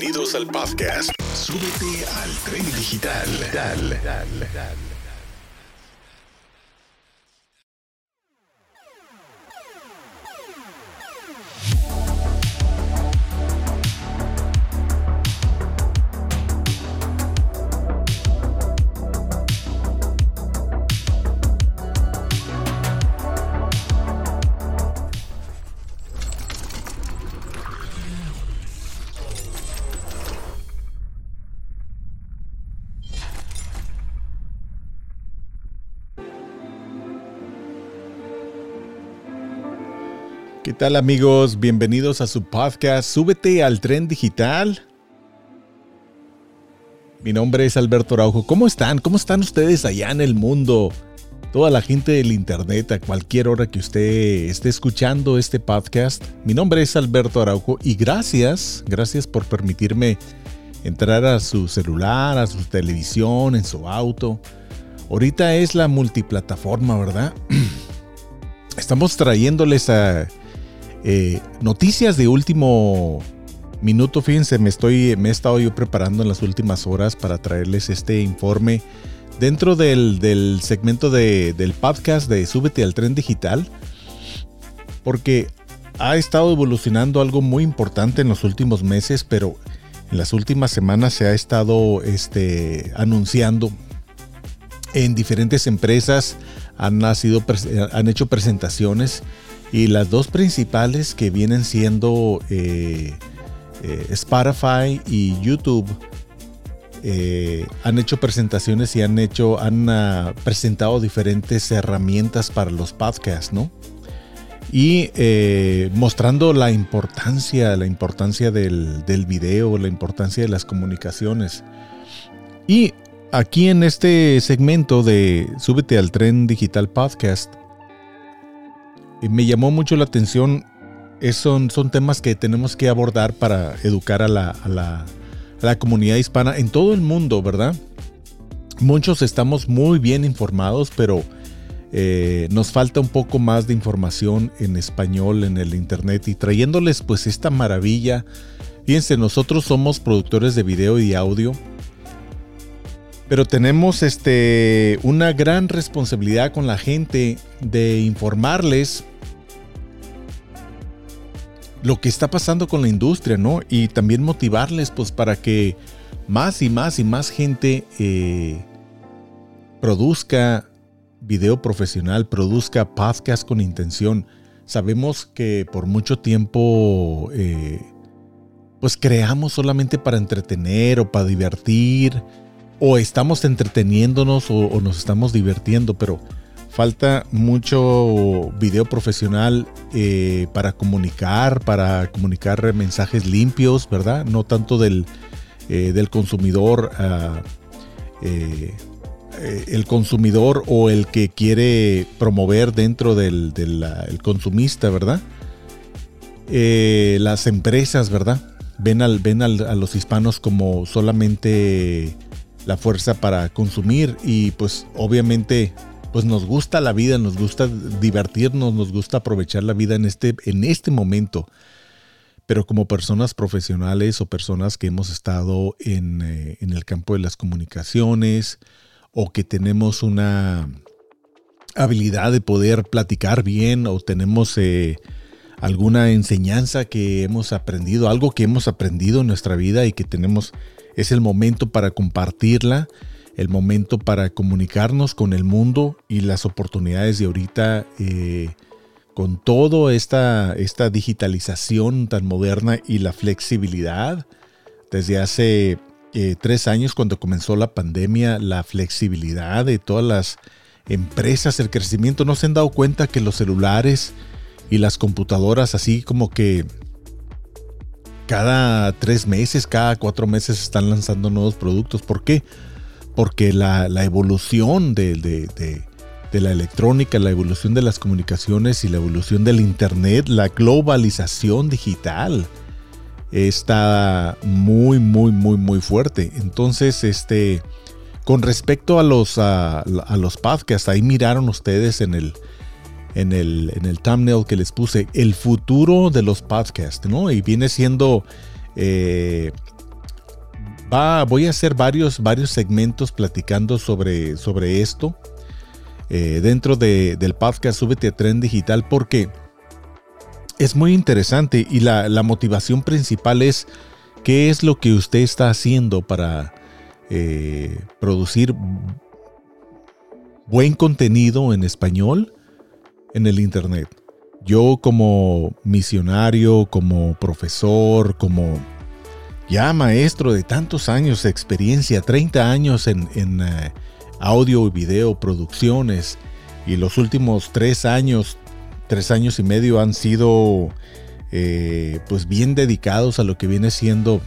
Bienvenidos al podcast. Súbete al tren digital. Dale, dale, dale. Tal amigos? Bienvenidos a su podcast Súbete al tren digital. Mi nombre es Alberto Araujo. ¿Cómo están? ¿Cómo están ustedes allá en el mundo? Toda la gente del internet a cualquier hora que usted esté escuchando este podcast. Mi nombre es Alberto Araujo y gracias, gracias por permitirme entrar a su celular, a su televisión, en su auto. Ahorita es la multiplataforma, ¿verdad? Estamos trayéndoles a eh, noticias de último minuto, fíjense, me, estoy, me he estado yo preparando en las últimas horas para traerles este informe dentro del, segmento del podcast de Súbete al tren digital, porque ha estado evolucionando algo muy importante en los últimos meses, pero en las últimas semanas se ha estado este, anunciando en diferentes empresas, han, han hecho presentaciones y las dos principales que vienen siendo eh, eh, Spotify y YouTube eh, han hecho presentaciones y han hecho, han ah, presentado diferentes herramientas para los podcasts, ¿no? Y mostrando la importancia, la importancia del, del video, la importancia de las comunicaciones. Y aquí en este segmento de Súbete al Tren Digital Podcast, me llamó mucho la atención. son, son temas que tenemos que abordar para educar a la, la, comunidad hispana en todo el mundo, ¿verdad? Muchos estamos muy bien informados, pero eh, nos falta un poco más de información en español en el internet y trayéndoles pues esta maravilla. Fíjense, nosotros somos productores de video y audio, pero tenemos este, una gran responsabilidad con la gente de informarles lo que está pasando con la industria, ¿no? Y también motivarles, pues, para que más y más y más gente eh, produzca video profesional, produzca podcast con intención. Sabemos que por mucho tiempo, eh, pues, creamos solamente para entretener o para divertir, o estamos entreteniéndonos o nos estamos divirtiendo, pero falta mucho video profesional eh, para comunicar, para comunicar mensajes limpios, ¿verdad? No tanto del, eh, del consumidor, ah, eh, el consumidor o el que quiere promover dentro del, consumista, ¿verdad? las empresas, ¿verdad? Ven, al, ven a los hispanos como solamente la fuerza para consumir y pues obviamente pues nos gusta la vida, nos gusta divertirnos, nos gusta aprovechar la vida en este, en este momento. Pero como personas profesionales o personas que hemos estado en, eh, el campo de las comunicaciones o que tenemos una habilidad de poder platicar bien o tenemos eh, alguna enseñanza que hemos aprendido, algo que hemos aprendido en nuestra vida y que tenemos, es el momento para compartirla el momento para comunicarnos con el mundo y las oportunidades de ahorita eh, con toda esta, esta digitalización tan moderna y la flexibilidad. Desde hace eh, tres años cuando comenzó la pandemia, la flexibilidad de todas las empresas, el crecimiento, no se han dado cuenta que los celulares y las computadoras así como que cada tres meses, cada cuatro meses están lanzando nuevos productos. ¿Por qué? Porque la, evolución de, la electrónica, la evolución de las comunicaciones y la evolución del Internet, la globalización digital está muy, muy, muy, muy fuerte. Entonces, este, con respecto a los, a, los podcasts, ahí miraron ustedes en el, en el, en el thumbnail que les puse, el futuro de los podcasts, ¿no? Y viene siendo... Eh, va, voy a hacer varios, varios segmentos platicando sobre, sobre esto eh, dentro del podcast Súbete a Tren Digital porque es muy interesante y la, la, motivación principal es qué es lo que usted está haciendo para eh, producir buen contenido en español en el Internet. Yo como misionario, como profesor, como ya maestro de tantos años de experiencia, 30 años en, eh, audio y video producciones, y los últimos tres años, tres años y medio han sido eh, pues bien dedicados a lo que viene siendo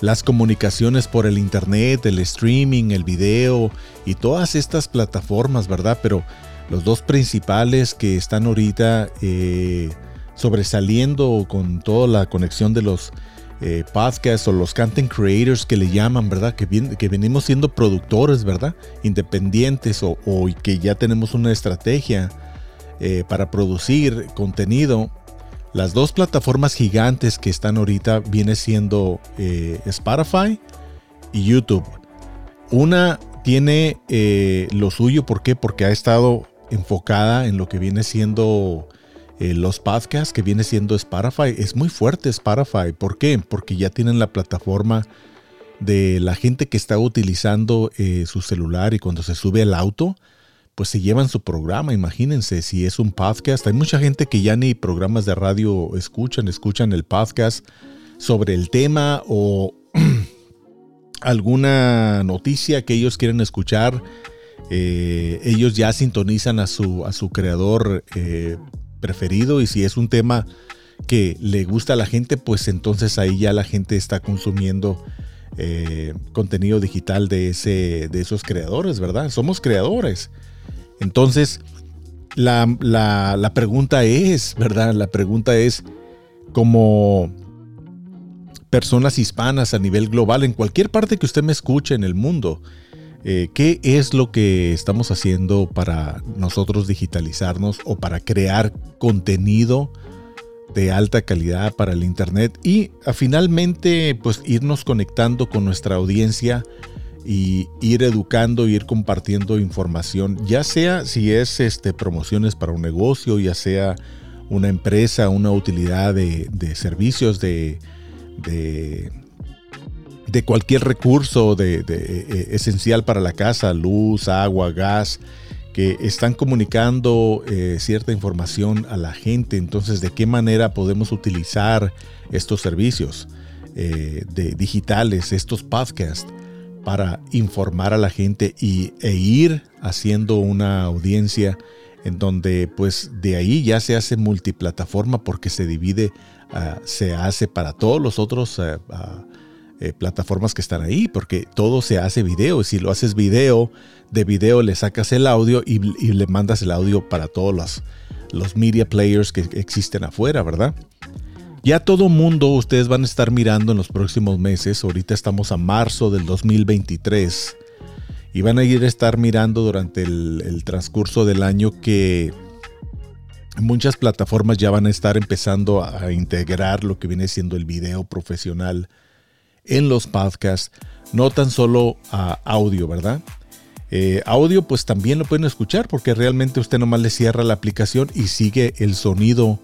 las comunicaciones por el internet, el streaming, el video y todas estas plataformas, ¿verdad? Pero los dos principales que están ahorita eh, sobresaliendo con toda la conexión de los eh, podcasts o los content creators que le llaman, ¿verdad? Que, que venimos siendo productores, ¿verdad? Independientes o, que ya tenemos una estrategia eh, para producir contenido. Las dos plataformas gigantes que están ahorita viene siendo eh, Spotify y YouTube. Una tiene lo suyo, ¿por qué? Porque ha estado enfocada en lo que viene siendo eh, los podcasts, que viene siendo Spotify. Es muy fuerte Spotify. ¿Por qué? Porque ya tienen la plataforma de la gente que está utilizando eh, su celular y cuando se sube al auto, pues se llevan su programa. Imagínense si es un podcast. Hay mucha gente que ya ni programas de radio escuchan, escuchan el podcast sobre el tema o alguna noticia que ellos quieren escuchar eh, ellos ya sintonizan a su, a su creador preferido y si es un tema que le gusta a la gente, pues entonces ahí ya la gente está consumiendo eh, contenido digital de, ese, de esos creadores, ¿verdad? Somos creadores. Entonces, la, la pregunta es, ¿verdad? La pregunta es, como personas hispanas a nivel global, en cualquier parte que usted me escuche en el mundo, eh, ¿Qué es lo que estamos haciendo para nosotros digitalizarnos o para crear contenido de alta calidad para el Internet y finalmente pues irnos conectando con nuestra audiencia y ir educando, ir compartiendo información, ya sea si es este, promociones para un negocio, ya sea una empresa, una utilidad de, servicios de cualquier recurso de, eh, esencial para la casa, luz, agua, gas, que están comunicando eh, cierta información a la gente. Entonces, ¿de qué manera podemos utilizar estos servicios eh, de digitales, estos podcasts, para informar a la gente y, e ir haciendo una audiencia en donde pues de ahí ya se hace multiplataforma porque se divide, ah, se hace para todos los otros ah, eh, plataformas que están ahí, porque todo se hace video. Si lo haces video, de video le sacas el audio y, le mandas el audio para todos los, los media players que existen afuera, ¿verdad? Ya todo mundo ustedes van a estar mirando en los próximos meses. Ahorita estamos a marzo del 2023 y van a ir a estar mirando durante el, el transcurso del año que muchas plataformas ya van a estar empezando a integrar lo que viene siendo el video profesional en los podcasts, no tan solo a audio, ¿verdad? Eh, audio pues también lo pueden escuchar porque realmente usted nomás le cierra la aplicación y sigue el sonido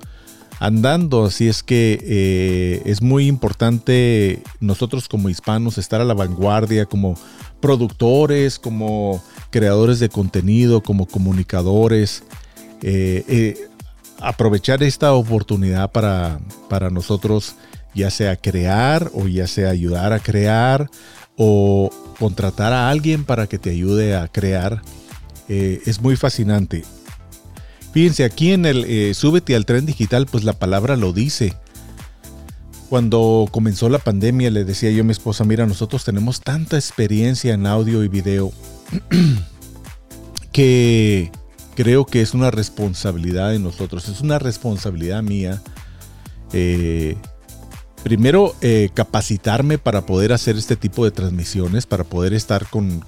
andando. Así es que eh, es muy importante nosotros como hispanos estar a la vanguardia, como productores, como creadores de contenido, como comunicadores. Eh, aprovechar esta oportunidad para, para nosotros ya sea crear o ya sea ayudar a crear o contratar a alguien para que te ayude a crear. Eh, es muy fascinante. Fíjense, aquí en el eh, Súbete al tren digital, pues la palabra lo dice. Cuando comenzó la pandemia le decía yo a mi esposa, mira, nosotros tenemos tanta experiencia en audio y video que creo que es una responsabilidad de nosotros, es una responsabilidad mía eh, primero eh, capacitarme para poder hacer este tipo de transmisiones, para poder estar con,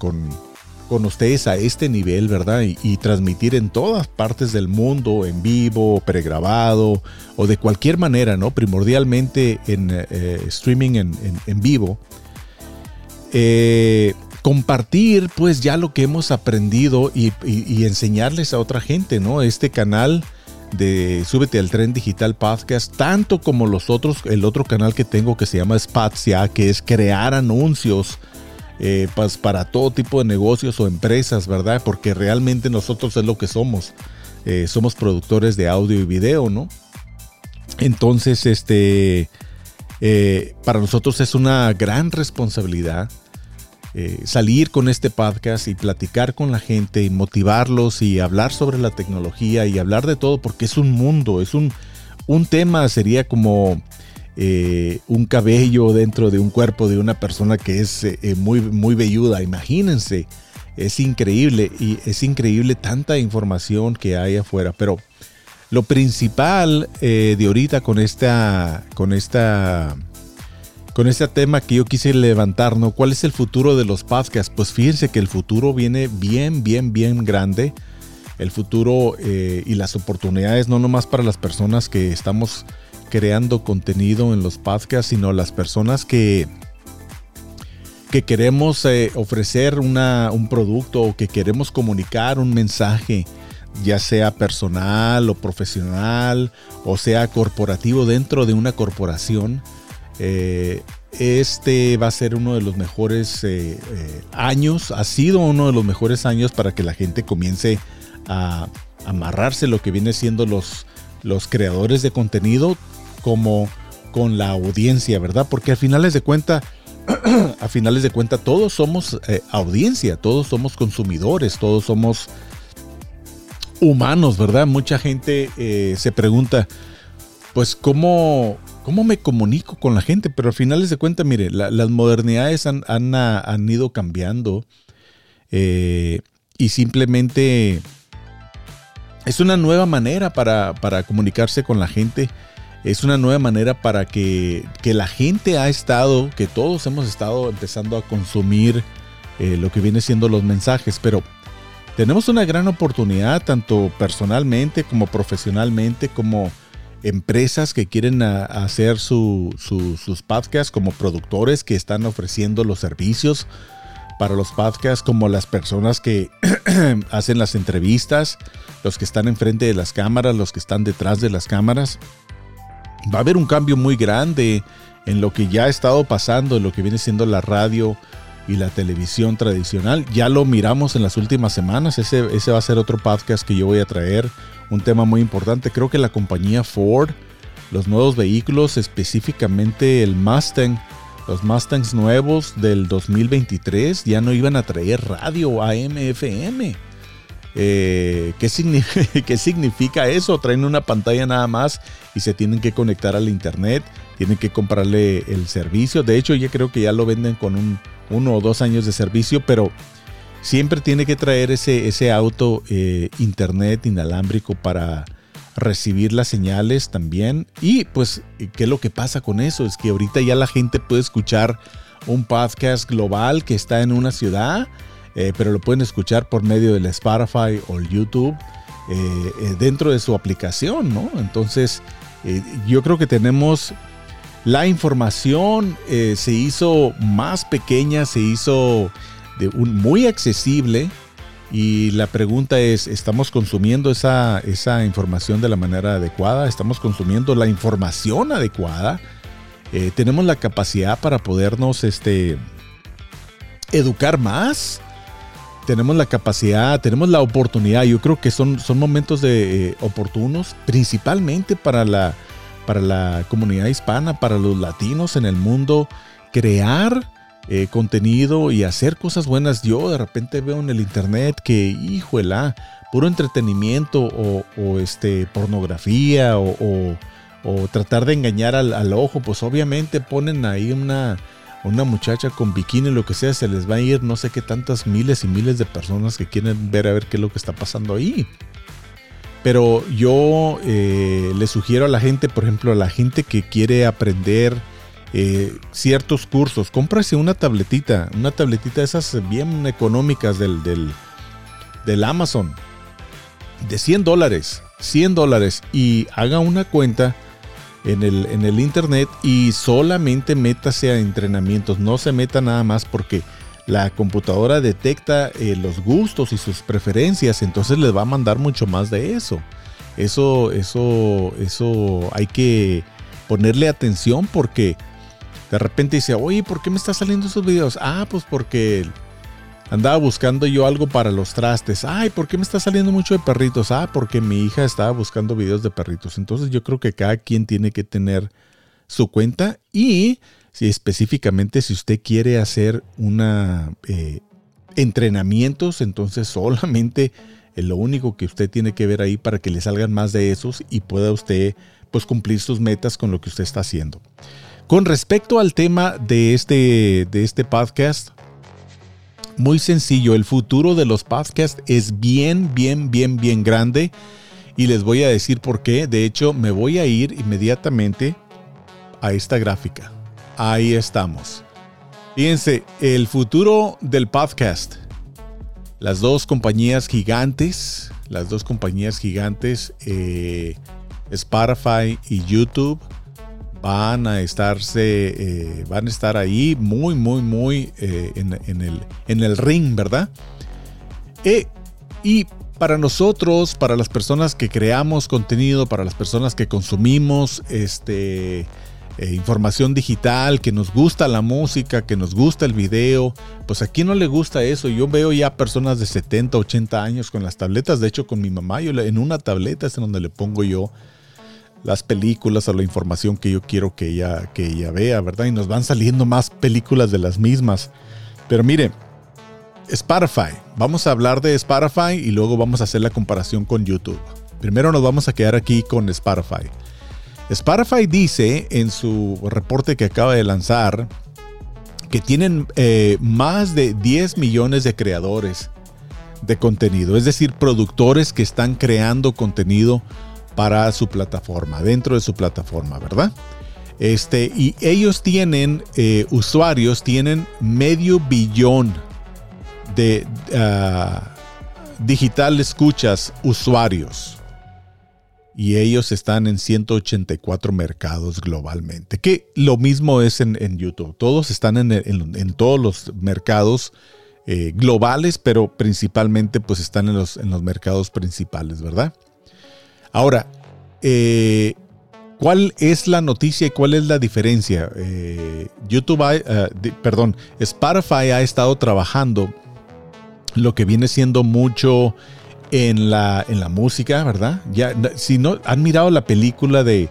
con ustedes a este nivel, ¿verdad? Y, transmitir en todas partes del mundo, en vivo, pregrabado o de cualquier manera, ¿no? Primordialmente en eh, streaming en, vivo. Eh, compartir pues ya lo que hemos aprendido y, enseñarles a otra gente, ¿no? Este canal de Súbete al Tren Digital Podcast, tanto como los otros, el otro canal que tengo que se llama Spazia, que es crear anuncios eh, pues, para todo tipo de negocios o empresas, ¿verdad? Porque realmente nosotros es lo que somos. Eh, somos productores de audio y video, ¿no? Entonces, este, eh, para nosotros es una gran responsabilidad salir con este podcast y platicar con la gente y motivarlos y hablar sobre la tecnología y hablar de todo porque es un mundo, es un, un tema, sería como eh, un cabello dentro de un cuerpo de una persona que es eh, eh, muy, muy velluda. Imagínense, es increíble y es increíble tanta información que hay afuera. Pero lo principal de ahorita con esta, con esta, con este tema que yo quise levantar, ¿no? ¿Cuál es el futuro de los podcasts? Pues fíjense que el futuro viene bien, bien, bien grande. El futuro y las oportunidades, no nomás para las personas que estamos creando contenido en los podcasts, sino las personas que, que queremos eh, ofrecer una, un producto o que queremos comunicar un mensaje, ya sea personal o profesional o sea corporativo dentro de una corporación. Eh, este va a ser uno de los mejores eh, años, ha sido uno de los mejores años para que la gente comience a amarrarse lo que viene siendo los, los creadores de contenido como con la audiencia, ¿verdad? Porque al finales de cuenta, a finales de cuenta, todos somos eh, audiencia, todos somos consumidores, todos somos humanos, ¿verdad? Mucha gente eh, se pregunta, pues, ¿cómo, ¿cómo me comunico con la gente? Pero al finales de cuenta, mire, las modernidades han, han, ido cambiando eh, y simplemente es una nueva manera para, para comunicarse con la gente es una nueva manera para que, la gente ha estado, que todos hemos estado empezando a consumir eh, lo que viene siendo los mensajes, pero tenemos una gran oportunidad, tanto personalmente como profesionalmente, como empresas que quieren hacer sus podcasts, como productores que están ofreciendo los servicios para los podcasts, como las personas que hacen las entrevistas, los que están enfrente de las cámaras, los que están detrás de las cámaras va a haber un cambio muy grande en lo que ya ha estado pasando, en lo que viene siendo la radio y la televisión tradicional. Ya lo miramos en las últimas semanas. Ese, ese va a ser otro podcast que yo voy a traer. Un tema muy importante. Creo que la compañía Ford, los nuevos vehículos, específicamente el Mustang, los Mustangs nuevos del 2023, ya no iban a traer radio AM, FM. Eh, ¿qué, ¿Qué significa eso? Traen una pantalla nada más y se tienen que conectar al internet, tienen que comprarle el servicio. De hecho, ya creo que ya lo venden con un, uno o dos años de servicio, pero siempre tiene que traer ese, ese auto eh, internet inalámbrico para recibir las señales también. Y pues, ¿qué es lo que pasa con eso? Es que ahorita ya la gente puede escuchar un podcast global que está en una ciudad eh, pero lo pueden escuchar por medio del Spotify o el YouTube eh, dentro de su aplicación, ¿no? Entonces, yo creo que tenemos la información se hizo más pequeña, se hizo de un, muy accesible. Y la pregunta es, ¿estamos consumiendo esa, esa información de la manera adecuada? ¿Estamos consumiendo la información adecuada? ¿Tenemos la capacidad para podernos este, educar más? tenemos la capacidad, tenemos la oportunidad. Yo creo que son, son momentos de, eh, oportunos, principalmente para la, para la comunidad hispana, para los latinos en el mundo, crear eh, contenido y hacer cosas buenas. Yo de repente veo en el internet que, híjole, puro entretenimiento o, este, pornografía o, tratar de engañar al, al ojo, pues obviamente ponen ahí una una muchacha con bikini, lo que sea, se les va a ir no sé qué tantas miles y miles de personas que quieren ver a ver qué es lo que está pasando ahí. Pero yo eh, le sugiero a la gente, por ejemplo, a la gente que quiere aprender eh, ciertos cursos. Cómprase una tabletita, una tabletita de esas bien económicas del, del, del Amazon. De 100 dólares. 100 dólares. Y haga una cuenta en el, en el internet y solamente métase a entrenamientos. No se meta nada más porque la computadora detecta eh, los gustos y sus preferencias. Entonces les va a mandar mucho más de eso. Eso, eso, eso hay que ponerle atención porque de repente dice, oye, ¿por qué me están saliendo esos videos? Ah, pues porque andaba buscando yo algo para los trastes. Ay, ¿por qué me está saliendo mucho de perritos? Ah, porque mi hija estaba buscando videos de perritos. Entonces yo creo que cada quien tiene que tener su cuenta y si específicamente si usted quiere hacer una eh, entrenamientos, entonces solamente es lo único que usted tiene que ver ahí para que le salgan más de esos y pueda usted pues cumplir sus metas con lo que usted está haciendo. Con respecto al tema de este, de este podcast, muy sencillo, el futuro de los podcasts es bien, bien, bien, bien grande y les voy a decir por qué. De hecho, me voy a ir inmediatamente a esta gráfica. Ahí estamos. Fíjense, el futuro del podcast. Las dos compañías gigantes, las dos compañías gigantes, eh, Spotify y YouTube, van a estarse, eh, van a estar ahí muy, muy, muy eh, en, el, en, el, ring, ¿verdad? Eh, y para nosotros, para las personas que creamos contenido, para las personas que consumimos este, información digital, que nos gusta la música, que nos gusta el video, pues a quién no le gusta eso. Yo veo ya personas de 70, 80 años con las tabletas, de hecho con mi mamá, yo en una tableta es en donde le pongo yo las películas o la información que yo quiero que ella, que ella vea, ¿verdad? Y nos van saliendo más películas de las mismas. Pero mire, Spotify. Vamos a hablar de Spotify y luego vamos a hacer la comparación con YouTube. Primero nos vamos a quedar aquí con Spotify. Spotify dice en su reporte que acaba de lanzar que tienen eh, más de 10 millones de creadores de contenido, es decir, productores que están creando contenido para su plataforma, dentro de su plataforma, ¿verdad? Este, y ellos tienen, eh, usuarios, tienen medio billón de ah, digital escuchas usuarios. Y ellos están en 184 mercados globalmente. Que lo mismo es en, YouTube. Todos están en, todos los mercados eh, globales, pero principalmente pues están en los, en los mercados principales, ¿verdad? Ahora, eh, ¿cuál es la noticia y cuál es la diferencia? Eh, YouTube, eh, perdón, Spotify ha estado trabajando lo que viene siendo mucho en la, en la música, ¿verdad? Ya, si no han mirado la película de,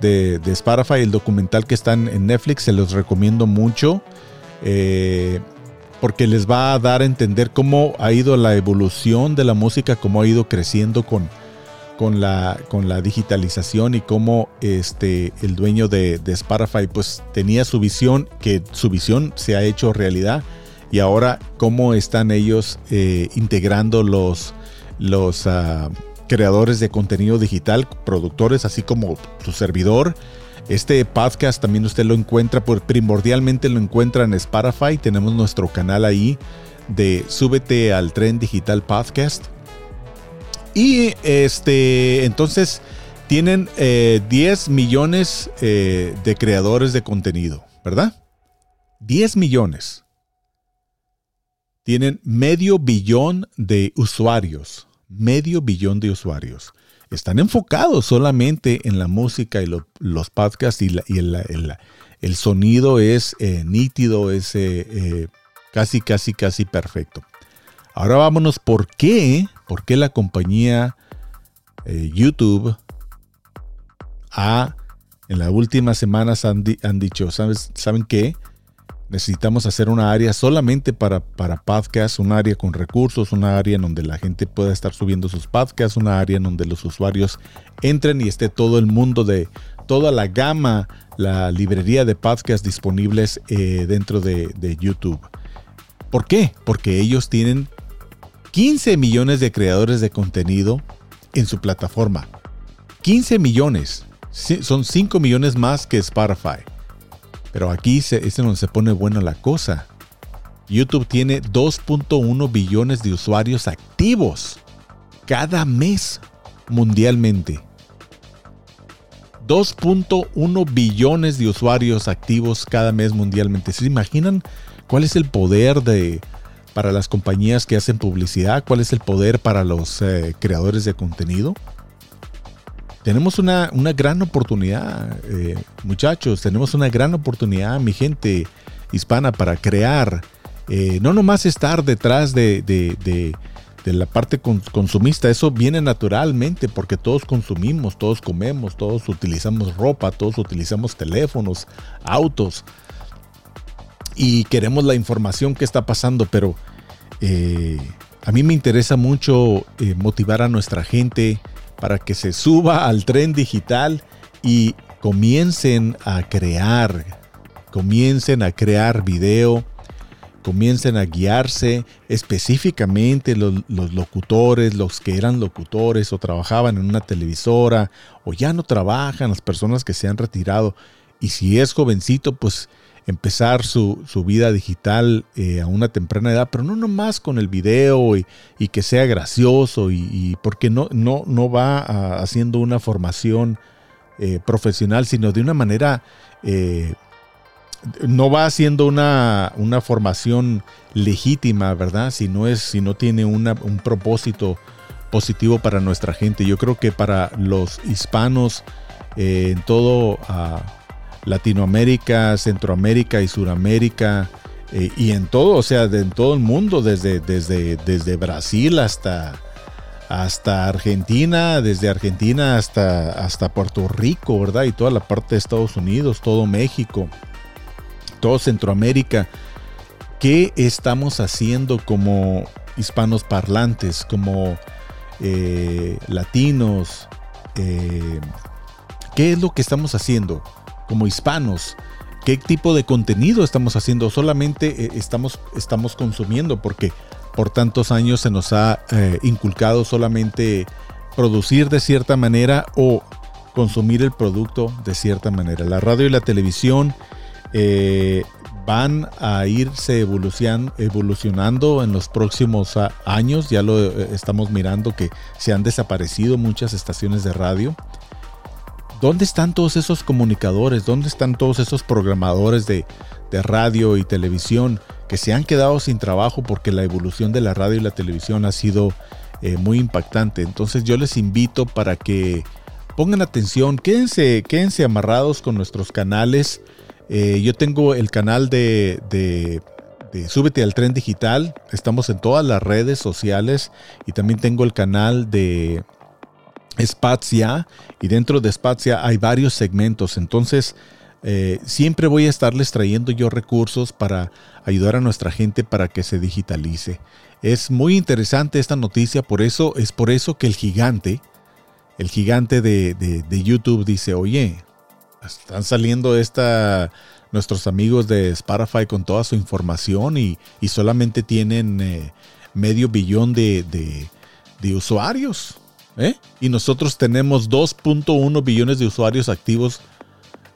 de, Spotify, el documental que está en Netflix, se los recomiendo mucho. porque les va a dar a entender cómo ha ido la evolución de la música, cómo ha ido creciendo con, con la, con la digitalización y cómo este, el dueño de, Spotify pues tenía su visión, que su visión se ha hecho realidad y ahora cómo están ellos eh, integrando los, los ah, creadores de contenido digital, productores, así como su servidor. Este podcast también usted lo encuentra, por, primordialmente lo encuentra en Spotify. Tenemos nuestro canal ahí de Súbete al Tren Digital Podcast. Y este, entonces tienen 10 eh, millones eh, de creadores de contenido, ¿verdad? 10 millones. Tienen medio billón de usuarios. Medio billón de usuarios. Están enfocados solamente en la música y los podcasts y, el, sonido es eh, nítido, es casi, casi, casi perfecto. Ahora vámonos, ¿por qué? ¿Por qué la compañía eh, YouTube ha, en las últimas semanas han, dicho, ¿sabes, ¿saben qué? Necesitamos hacer una área solamente para, para podcasts, un área con recursos, una área en donde la gente pueda estar subiendo sus podcasts, una área en donde los usuarios entren y esté todo el mundo de toda la gama, la librería de podcasts disponibles eh, dentro de, de YouTube. ¿Por qué? Porque ellos tienen 15 millones de creadores de contenido en su plataforma. 15 millones. Son 5 millones más que Spotify. Pero aquí se, es donde se pone buena la cosa. YouTube tiene 2.1 billones de usuarios activos cada mes mundialmente. 2.1 billones de usuarios activos cada mes mundialmente. ¿Se imaginan cuál es el poder de, para las compañías que hacen publicidad? ¿Cuál es el poder para los eh, creadores de contenido? Tenemos una, gran oportunidad, eh, muchachos, tenemos una gran oportunidad, mi gente hispana, para crear, eh, no nomás estar detrás de de la parte consumista, eso viene naturalmente porque todos consumimos, todos comemos, todos utilizamos ropa, todos utilizamos teléfonos, autos y queremos la información que está pasando, pero eh, a mí me interesa mucho eh, motivar a nuestra gente para que se suba al tren digital y comiencen a crear, comiencen a crear video, comiencen a guiarse específicamente los, locutores, los que eran locutores o trabajaban en una televisora o ya no trabajan, las personas que se han retirado. Y si es jovencito, pues empezar su, vida digital eh, a una temprana edad, pero no nomás con el video y, que sea gracioso y, porque no, no, no va haciendo una formación eh, profesional, sino de una manera eh, no va haciendo una, formación legítima, ¿verdad? Si no, es, si no tiene un propósito positivo para nuestra gente. Yo creo que para los hispanos en todo ah, Latinoamérica, Centroamérica y Suramérica, eh, y en todo, o sea, en todo el mundo, desde, desde, desde Brasil hasta, hasta Argentina, desde Argentina hasta, hasta Puerto Rico, ¿verdad? Y toda la parte de Estados Unidos, todo México todo Centroamérica. ¿Qué estamos haciendo como hispanos parlantes, como eh, latinos? Eh, ¿Qué es lo que estamos haciendo como hispanos? ¿Qué tipo de contenido estamos haciendo? Solamente eh, estamos, estamos consumiendo porque por tantos años se nos ha inculcado solamente producir de cierta manera o consumir el producto de cierta manera. La radio y la televisión eh, van a irse evolucionando en los próximos años. Ya lo eh, estamos mirando que se han desaparecido muchas estaciones de radio. ¿Dónde están todos esos comunicadores? ¿Dónde están todos esos programadores de, radio y televisión que se han quedado sin trabajo porque la evolución de la radio y la televisión ha sido eh, muy impactante? Entonces yo les invito para que pongan atención, quédense, quédense amarrados con nuestros canales. Eh, yo tengo el canal de, de, Súbete al Tren Digital. Estamos en todas las redes sociales. Y también tengo el canal de Spazia. Y dentro de Spazia hay varios segmentos. Entonces, eh, siempre voy a estarles trayendo yo recursos para ayudar a nuestra gente para que se digitalice. Es muy interesante esta noticia. Por eso, es por eso que el gigante, el gigante de, de YouTube dice, oye, están saliendo esta, nuestros amigos de Spotify con toda su información y, solamente tienen eh, medio billón de, usuarios. ¿Eh? Y nosotros tenemos 2.1 billones de usuarios activos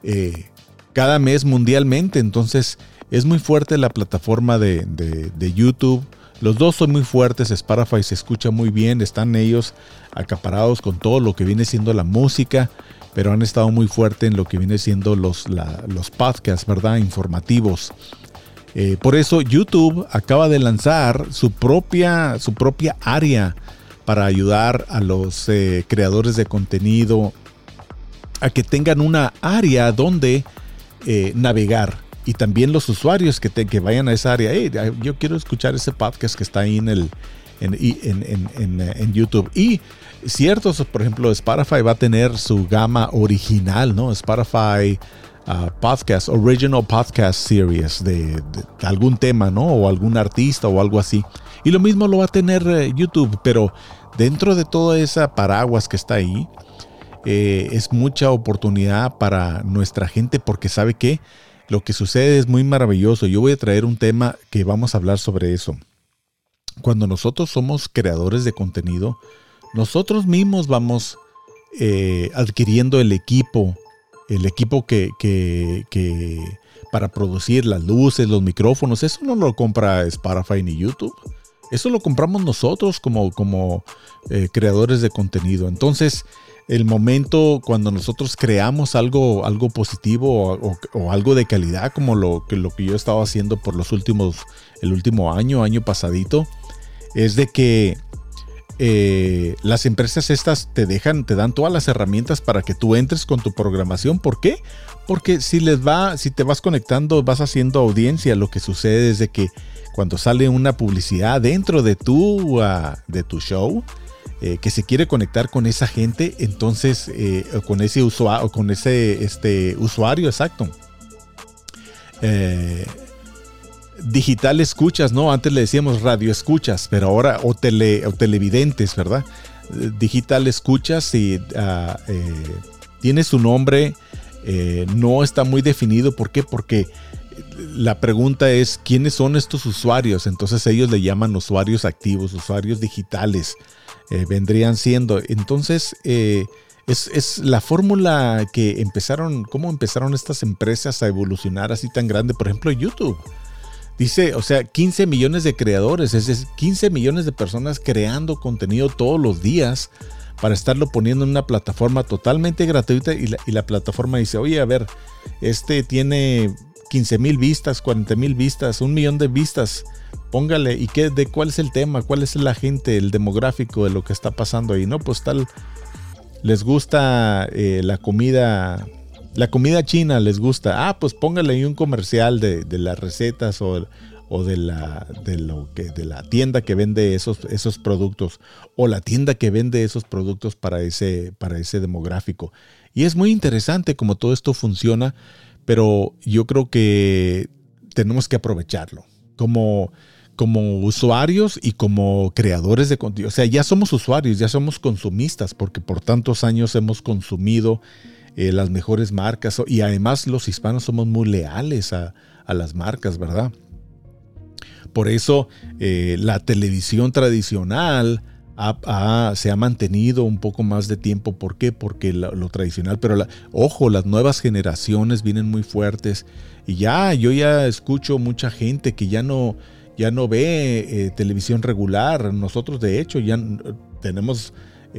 eh, cada mes mundialmente. Entonces es muy fuerte la plataforma de, de YouTube. Los dos son muy fuertes, Spotify se escucha muy bien, están ellos acaparados con todo lo que viene siendo la música pero han estado muy fuerte en lo que viene siendo los, los podcasts, ¿verdad? Informativos. Eh, por eso YouTube acaba de lanzar su propia, su propia área para ayudar a los eh, creadores de contenido a que tengan una área donde eh, navegar y también los usuarios que, que vayan a esa área. yo quiero escuchar ese podcast que está ahí en el en, en, en YouTube. Y ciertos, por ejemplo, Spotify va a tener su gama original, ¿no? Spotify Podcast, Original Podcast Series de, algún tema, ¿no? O algún artista o algo así. Y lo mismo lo va a tener eh, YouTube, pero dentro de toda esa paraguas que está ahí, eh, es mucha oportunidad para nuestra gente porque sabe que lo que sucede es muy maravilloso. Yo voy a traer un tema que vamos a hablar sobre eso. Cuando nosotros somos creadores de contenido, nosotros mismos vamos eh, adquiriendo el equipo, el equipo que, para producir las luces, los micrófonos, eso no lo compra Spotify ni YouTube. Eso lo compramos nosotros como, como eh, creadores de contenido. Entonces, el momento cuando nosotros creamos algo, algo positivo o, algo de calidad, como lo que, lo que yo he estado haciendo por los últimos, el último año, año pasadito, es de que eh, las empresas estas te dejan, te dan todas las herramientas para que tú entres con tu programación. ¿Por qué? Porque si les va, si te vas conectando, vas haciendo audiencia, lo que sucede es de que cuando sale una publicidad dentro de tu, ah, de tu show, eh, que se quiere conectar con esa gente, entonces, eh, con ese usuario, con ese este, usuario, exacto. Eh, digital escuchas, ¿no? Antes le decíamos radio escuchas, pero ahora, o, tele, o televidentes, ¿verdad? Digital escuchas y ah, tiene su nombre, no está muy definido. ¿Por qué? Porque la pregunta es, ¿quiénes son estos usuarios? Entonces ellos le llaman usuarios activos, usuarios digitales, eh, vendrían siendo. Entonces, eh, es, la fórmula que empezaron, cómo empezaron estas empresas a evolucionar así tan grande, por ejemplo, YouTube. Dice, o sea, 15 millones de creadores, es decir, 15 millones de personas creando contenido todos los días para estarlo poniendo en una plataforma totalmente gratuita y la, plataforma dice, oye, a ver, este tiene 15 mil vistas, 40 mil vistas, un millón de vistas. Póngale, ¿y qué, de cuál es el tema? ¿Cuál es la gente, el demográfico de lo que está pasando ahí? No, pues tal, les gusta eh, la comida, la comida china les gusta. Ah, pues póngale ahí un comercial de, las recetas o, de, la, de, lo que, de la tienda que vende esos, esos productos o la tienda que vende esos productos para ese, para ese demográfico. Y es muy interesante cómo todo esto funciona pero yo creo que tenemos que aprovecharlo como, como usuarios y como creadores de contenido. O sea, ya somos usuarios, ya somos consumistas, porque por tantos años hemos consumido eh, las mejores marcas y además los hispanos somos muy leales a, las marcas, ¿verdad? Por eso eh, la televisión tradicional se ha mantenido un poco más de tiempo. ¿Por qué? Porque lo, tradicional, pero ojo, las nuevas generaciones vienen muy fuertes y ya, yo ya escucho mucha gente que ya no, ya no ve eh, televisión regular. Nosotros de hecho ya tenemos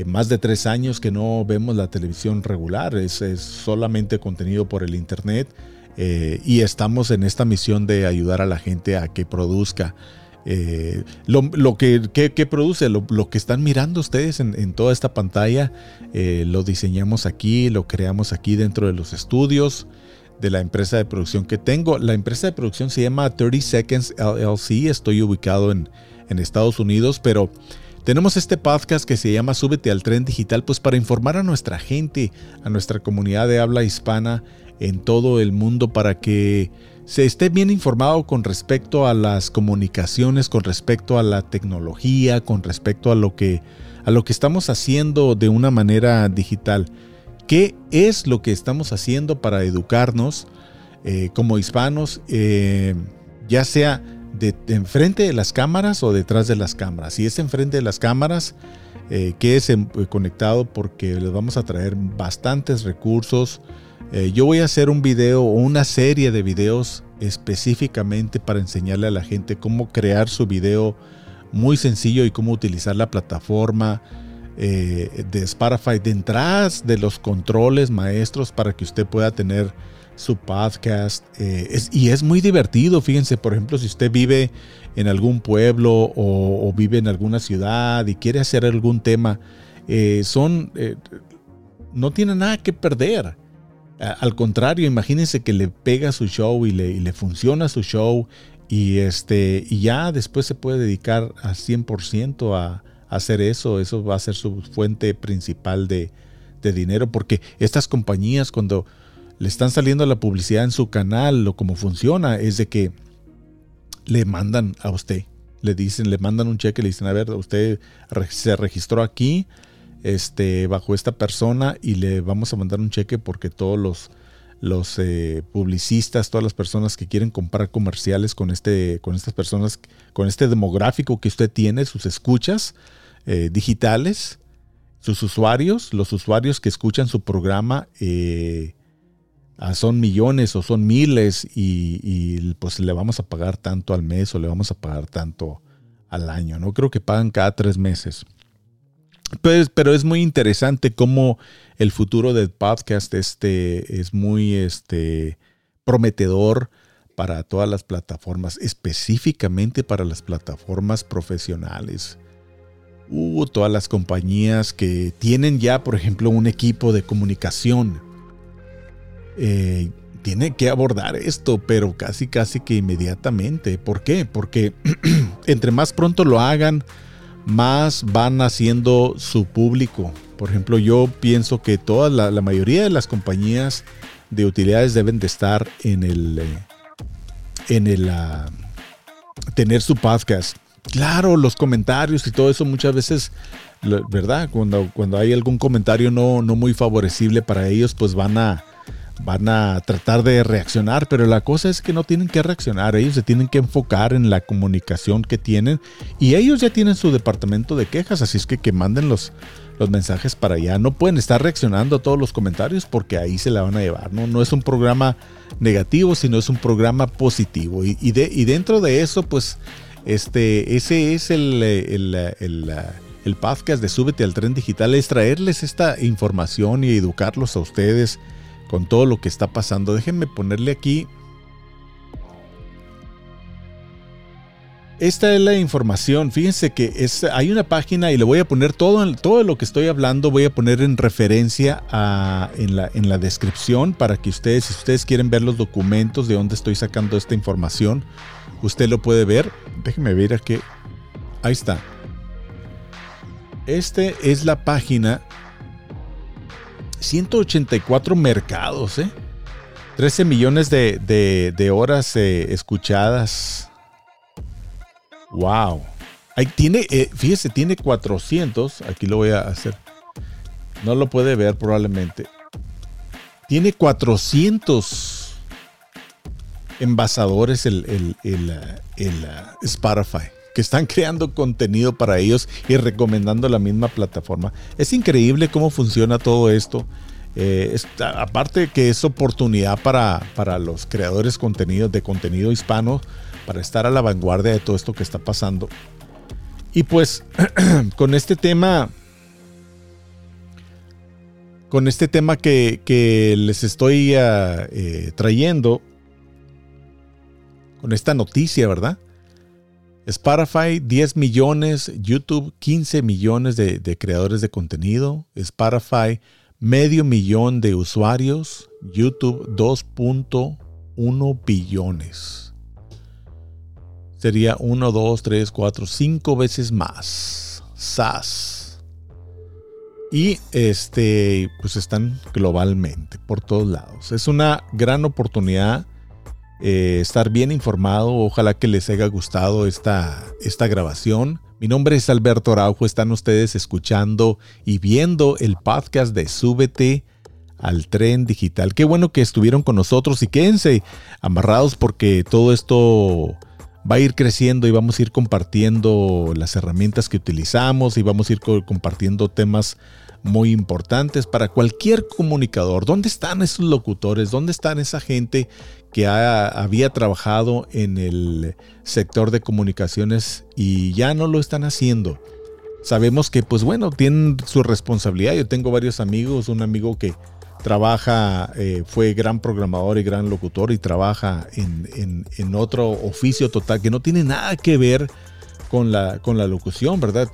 más de tres años que no vemos la televisión regular, es, solamente contenido por el Internet. Eh, y estamos en esta misión de ayudar a la gente a que produzca eh, lo, que, produce, lo, que están mirando ustedes en, toda esta pantalla, eh, lo diseñamos aquí, lo creamos aquí dentro de los estudios de la empresa de producción que tengo. La empresa de producción se llama 30 Seconds LLC, estoy ubicado en, en Estados Unidos, pero tenemos este podcast que se llama Súbete al tren digital, pues para informar a nuestra gente, a nuestra comunidad de habla hispana en todo el mundo para que se esté bien informado con respecto a las comunicaciones, con respecto a la tecnología, con respecto a lo que, a lo que estamos haciendo de una manera digital. ¿Qué es lo que estamos haciendo para educarnos eh, como hispanos, eh, ya sea de, enfrente de las cámaras o detrás de las cámaras? Si es enfrente de las cámaras, eh, que es conectado porque les vamos a traer bastantes recursos eh, yo voy a hacer un video o una serie de videos específicamente para enseñarle a la gente cómo crear su video muy sencillo y cómo utilizar la plataforma eh, de Spotify detrás de los controles maestros para que usted pueda tener su podcast. Eh, y es muy divertido, fíjense, por ejemplo, si usted vive en algún pueblo o, vive en alguna ciudad y quiere hacer algún tema, son, no tiene nada que perder. Al contrario, imagínense que le pega su show y le, funciona su show y, este, y ya después se puede dedicar al 100% a, hacer eso. Eso va a ser su fuente principal de, dinero porque estas compañías cuando le están saliendo la publicidad en su canal, lo como funciona es de que le mandan a usted, le dicen, le mandan un cheque, le dicen, a ver, usted se registró aquí, este, bajo esta persona y le vamos a mandar un cheque porque todos los, los eh, publicistas, todas las personas que quieren comprar comerciales con, este, con estas personas, con este demográfico que usted tiene, sus escuchas eh, digitales, sus usuarios, los usuarios que escuchan su programa, eh, ah, son millones o son miles y, pues le vamos a pagar tanto al mes o le vamos a pagar tanto al año. No creo que pagan cada tres meses. Pues, pero es muy interesante cómo el futuro del podcast este, es muy este, prometedor para todas las plataformas, específicamente para las plataformas profesionales. Uh, todas las compañías que tienen ya, por ejemplo, un equipo de comunicación. Eh, tiene que abordar esto, pero casi, casi que inmediatamente. ¿Por qué? Porque entre más pronto lo hagan, más van haciendo su público. Por ejemplo, yo pienso que toda la, mayoría de las compañías de utilidades deben de estar en el, eh, en el ah, tener su podcast. Claro, los comentarios y todo eso muchas veces, ¿verdad? Cuando, cuando hay algún comentario no, no muy favorecible para ellos, pues van a, van a tratar de reaccionar, pero la cosa es que no tienen que reaccionar, ellos se tienen que enfocar en la comunicación que tienen y ellos ya tienen su departamento de quejas, así es que que manden los, los mensajes para allá. No pueden estar reaccionando a todos los comentarios porque ahí se la van a llevar. No, no es un programa negativo, sino es un programa positivo. Y, de, y dentro de eso, pues, este, ese es el, el, el, el, podcast de Súbete al Tren Digital, es traerles esta información y educarlos a ustedes con todo lo que está pasando. Déjenme ponerle aquí Esta es la información. Fíjense que es, hay una página y le voy a poner todo, todo lo que estoy hablando, voy a poner en referencia en, la, en la descripción para que ustedes, si ustedes quieren ver los documentos de dónde estoy sacando esta información, usted lo puede ver. Déjenme ver aquí. Ahí está. Este es la página 184 mercados, ¿eh? 13 millones de, horas eh, escuchadas. Wow. Ahí tiene, eh, fíjese, tiene 400. Aquí lo voy a hacer. No lo puede ver probablemente. Tiene 400 envasadores el, el, el, uh, Spotify que están creando contenido para ellos y recomendando la misma plataforma. Es increíble cómo funciona todo esto. Eh, aparte que es oportunidad para, para los creadores de contenido hispano para estar a la vanguardia de todo esto que está pasando. Y pues con este tema, con este tema que, les estoy eh, trayendo, con esta noticia, ¿verdad? Spotify 10 millones, YouTube 15 millones de, de, creadores de contenido, Spotify medio millón de usuarios, YouTube 2.1 billones sería 1, 2, 3, 4, 5 veces más. SAS. Y este, pues están globalmente, por todos lados. Es una gran oportunidad eh, estar bien informado. Ojalá que les haya gustado esta, esta grabación. Mi nombre es Alberto Araujo. Están ustedes escuchando y viendo el podcast de Súbete al tren digital. Qué bueno que estuvieron con nosotros y quédense amarrados porque todo esto va a ir creciendo y vamos a ir compartiendo las herramientas que utilizamos y vamos a ir compartiendo temas muy importantes para cualquier comunicador. ¿Dónde están esos locutores? ¿Dónde están esa gente que había trabajado en el sector de comunicaciones y ya no lo están haciendo? Sabemos que, pues bueno, tienen su responsabilidad. Yo tengo varios amigos, un amigo que trabaja, eh, fue gran programador y gran locutor y trabaja en, otro oficio total que no tiene nada que ver con la, con la locución, ¿verdad?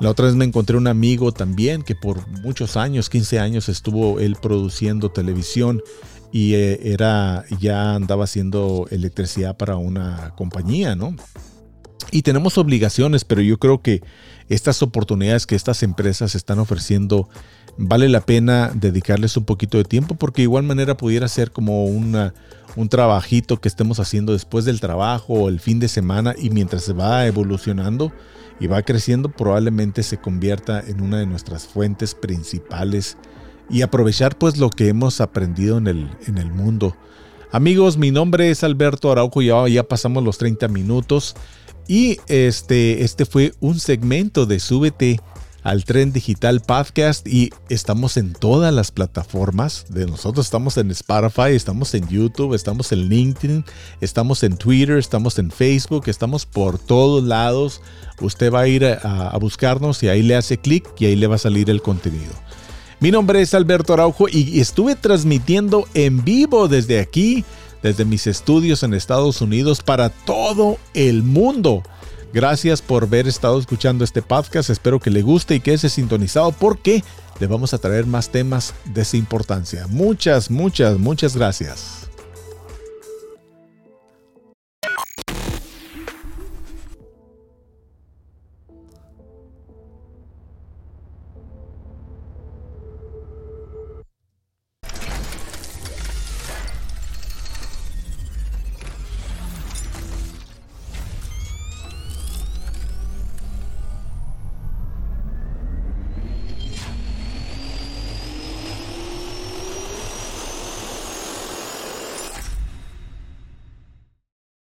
La otra vez me encontré un amigo también que por muchos años, 15 años, estuvo él produciendo televisión y eh, era, ya andaba haciendo electricidad para una compañía, ¿no? Y tenemos obligaciones, pero yo creo que estas oportunidades que estas empresas están ofreciendo vale la pena dedicarles un poquito de tiempo porque de igual manera pudiera ser como un trabajito que estemos haciendo después del trabajo o el fin de semana y mientras se va evolucionando y va creciendo probablemente se convierta en una de nuestras fuentes principales y aprovechar pues lo que hemos aprendido en el, en el mundo. Amigos, mi nombre es Alberto Araujo, ya, ya pasamos los 30 minutos y este, este fue un segmento de Súbete al Tren Digital Podcast y estamos en todas las plataformas de nosotros. Estamos en Spotify, estamos en YouTube, estamos en LinkedIn, estamos en Twitter, estamos en Facebook, estamos por todos lados. Usted va a ir a, buscarnos y ahí le hace clic y ahí le va a salir el contenido. Mi nombre es Alberto Araujo y estuve transmitiendo en vivo desde aquí, desde mis estudios en Estados Unidos para todo el mundo. Gracias por haber estado escuchando este podcast. Espero que le guste y que esté sintonizado porque le vamos a traer más temas de esa importancia. Muchas, muchas, muchas gracias.